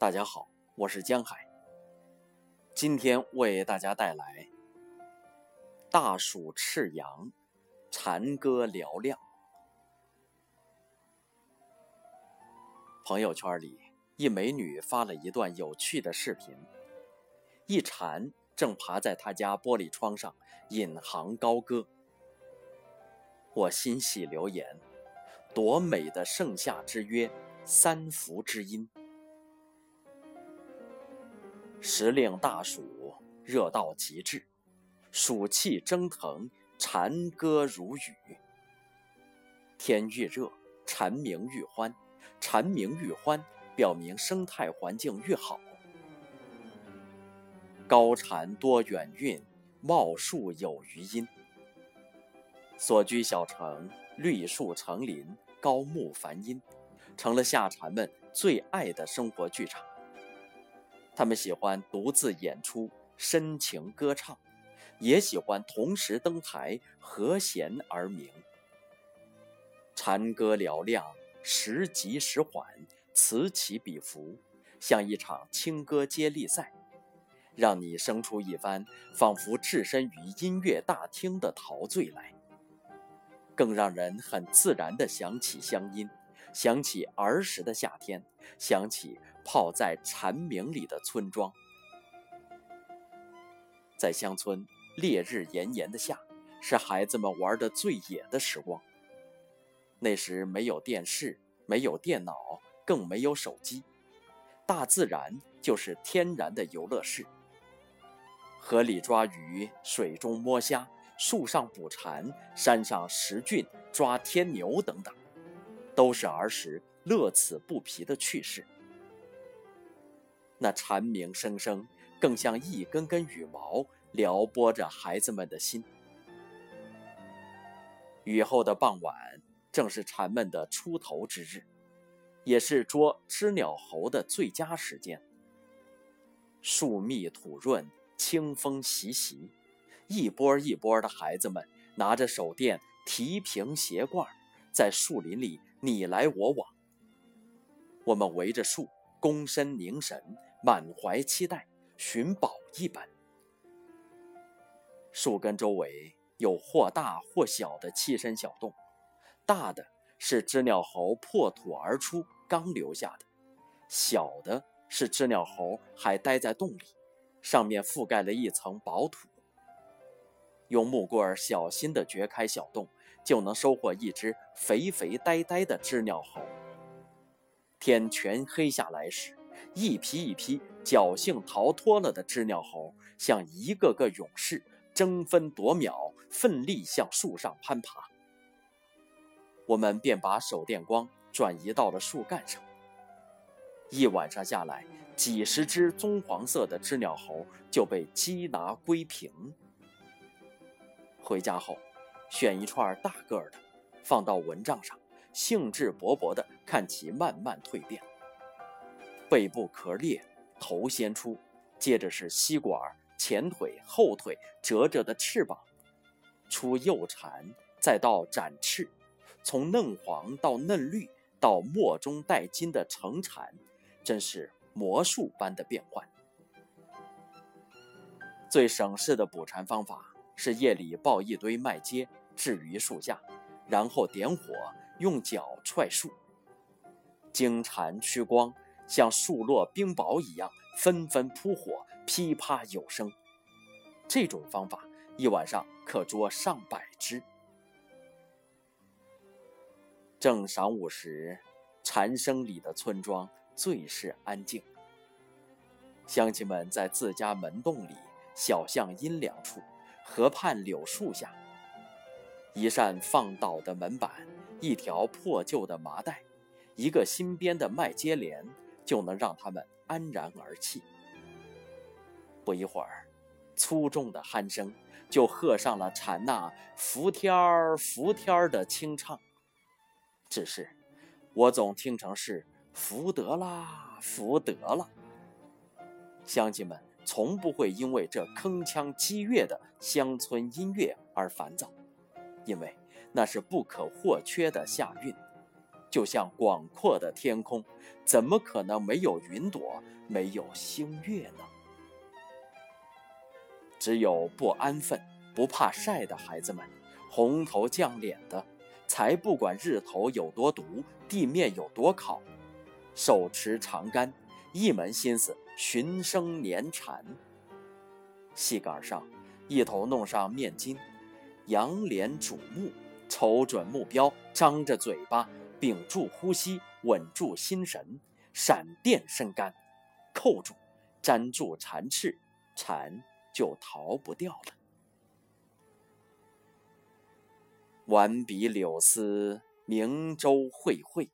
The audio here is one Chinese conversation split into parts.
大家好，我是江海。今天为大家带来《大暑赤阳，蝉歌嘹亮》。朋友圈里，一美女发了一段有趣的视频，一蝉正爬在她家玻璃窗上引吭高歌。我欣喜留言：多美的盛夏之约，三伏之音。时令大暑，热到极致，暑气蒸腾，蝉歌如雨。天愈热，蝉鸣愈欢，蝉鸣愈欢，表明生态环境愈好。高蝉多远韵，茂树有余音。所居小城，绿树成林，高木繁荫，成了夏蝉们最爱的生活剧场。他们喜欢独自演出深情歌唱，也喜欢同时登台和弦而鸣。蝉歌嘹亮，时急时缓，此起彼伏，像一场轻歌接力赛，让你生出一番仿佛置身于音乐大厅的陶醉来。更让人很自然地想起乡音，想起儿时的夏天，想起。泡在蝉鸣里的村庄，在乡村，烈日炎炎的夏，是孩子们玩的最野的时光。那时没有电视，没有电脑，更没有手机，大自然就是天然的游乐室。河里抓鱼，水中摸虾，树上捕蝉，山上拾菌、抓天牛等等，都是儿时乐此不疲的趣事。那蝉鸣声声，更像一根根羽毛，撩拨着孩子们的心。雨后的傍晚，正是蝉们的出头之日，也是捉知鸟猴的最佳时间。树密土润，清风习习，一波一波的孩子们拿着手电，提瓶鞋罐，在树林里你来我往。我们围着树，躬身凝神。满怀期待，寻宝一般。树根周围有或大或小的栖身小洞，大的是知了猴破土而出刚留下的，小的是知了猴还待在洞里，上面覆盖了一层薄土。用木棍小心地掘开小洞，就能收获一只肥肥呆呆的知了猴。天全黑下来时。一批一批侥幸逃脱了的知了猴，像一个个勇士，争分夺秒，奋力向树上攀爬。我们便把手电光转移到了树干上。一晚上下来，几十只棕黄色的知了猴就被缉拿归平。回家后，选一串大个儿的，放到蚊帐上，兴致勃勃地看其慢慢蜕变。背部壳裂，头先出，接着是吸管、前腿、后腿折着的翅膀，出幼蝉，再到展翅，从嫩黄到嫩绿，到墨中带金的成蝉，真是魔术般的变换。最省事的捕蝉方法是夜里抱一堆麦秸置于树下，然后点火，用脚踹树，经蝉驱光。像树落冰雹一样纷纷扑火，噼啪有声。这种方法一晚上可捉上百只。正晌午时，蝉声里的村庄最是安静。乡亲们在自家门洞里、小巷阴凉处、河畔柳树下，一扇放倒的门板，一条破旧的麻袋，一个新编的麦秸帘。就能让他们安然而泣。不一会儿，粗重的鼾声就和上了蝉那“伏天儿，伏天儿”的清唱。只是，我总听成是“福德啦，福德了”。乡亲们从不会因为这铿锵激越的乡村音乐而烦躁，因为那是不可或缺的夏韵。就像广阔的天空，怎么可能没有云朵、没有星月呢？只有不安分、不怕晒的孩子们，红头犟脸的，才不管日头有多毒，地面有多烤，手持长杆，一门心思寻声粘蝉。细杆上一头弄上面巾，仰脸瞩目，瞅准目标，张着嘴巴，屏住呼吸，稳住心神，闪电生杆，扣住，粘住蝉翅，蝉。就逃不掉了。挽笔柳丝，明州会会。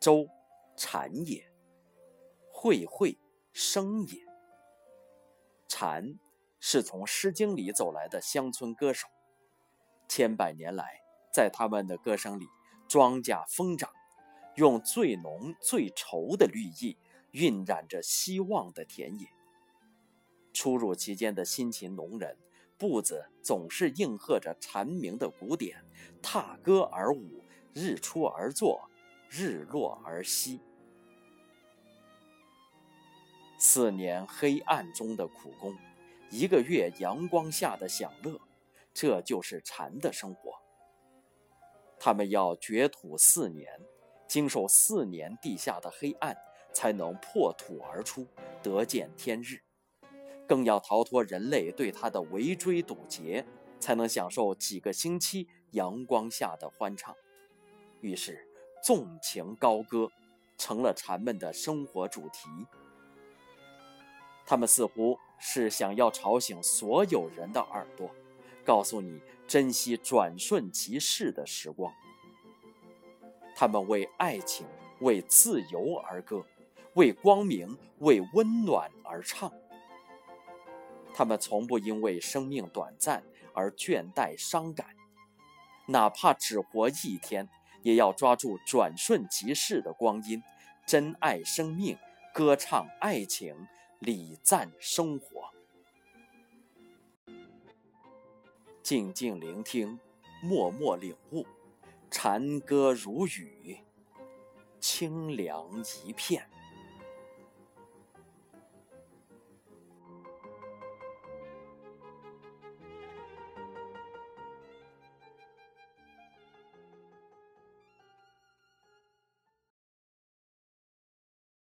州，蝉也；会会，声也。蝉是从《诗经》里走来的乡村歌手，千百年来，在他们的歌声里，庄稼疯长，用最浓最稠的绿意，晕染着希望的田野。出入其间的辛勤农人，步子总是应和着蝉鸣的鼓点，踏歌而舞，日出而作，日落而息。四年黑暗中的苦工，一个月阳光下的享乐，这就是蝉的生活。他们要掘土四年，经受四年地下的黑暗，才能破土而出，得见天日。更要逃脱人类对他的围追堵截，才能享受几个星期阳光下的欢畅。于是，纵情高歌成了蝉们的生活主题。他们似乎是想要吵醒所有人的耳朵，告诉你珍惜转瞬即逝的时光。他们为爱情、为自由而歌，为光明、为温暖而唱。他们从不因为生命短暂而倦怠伤感，哪怕只活一天，也要抓住转瞬即逝的光阴，珍爱生命，歌唱爱情，礼赞生活。静静聆听，默默领悟，禅歌如雨，清凉一片。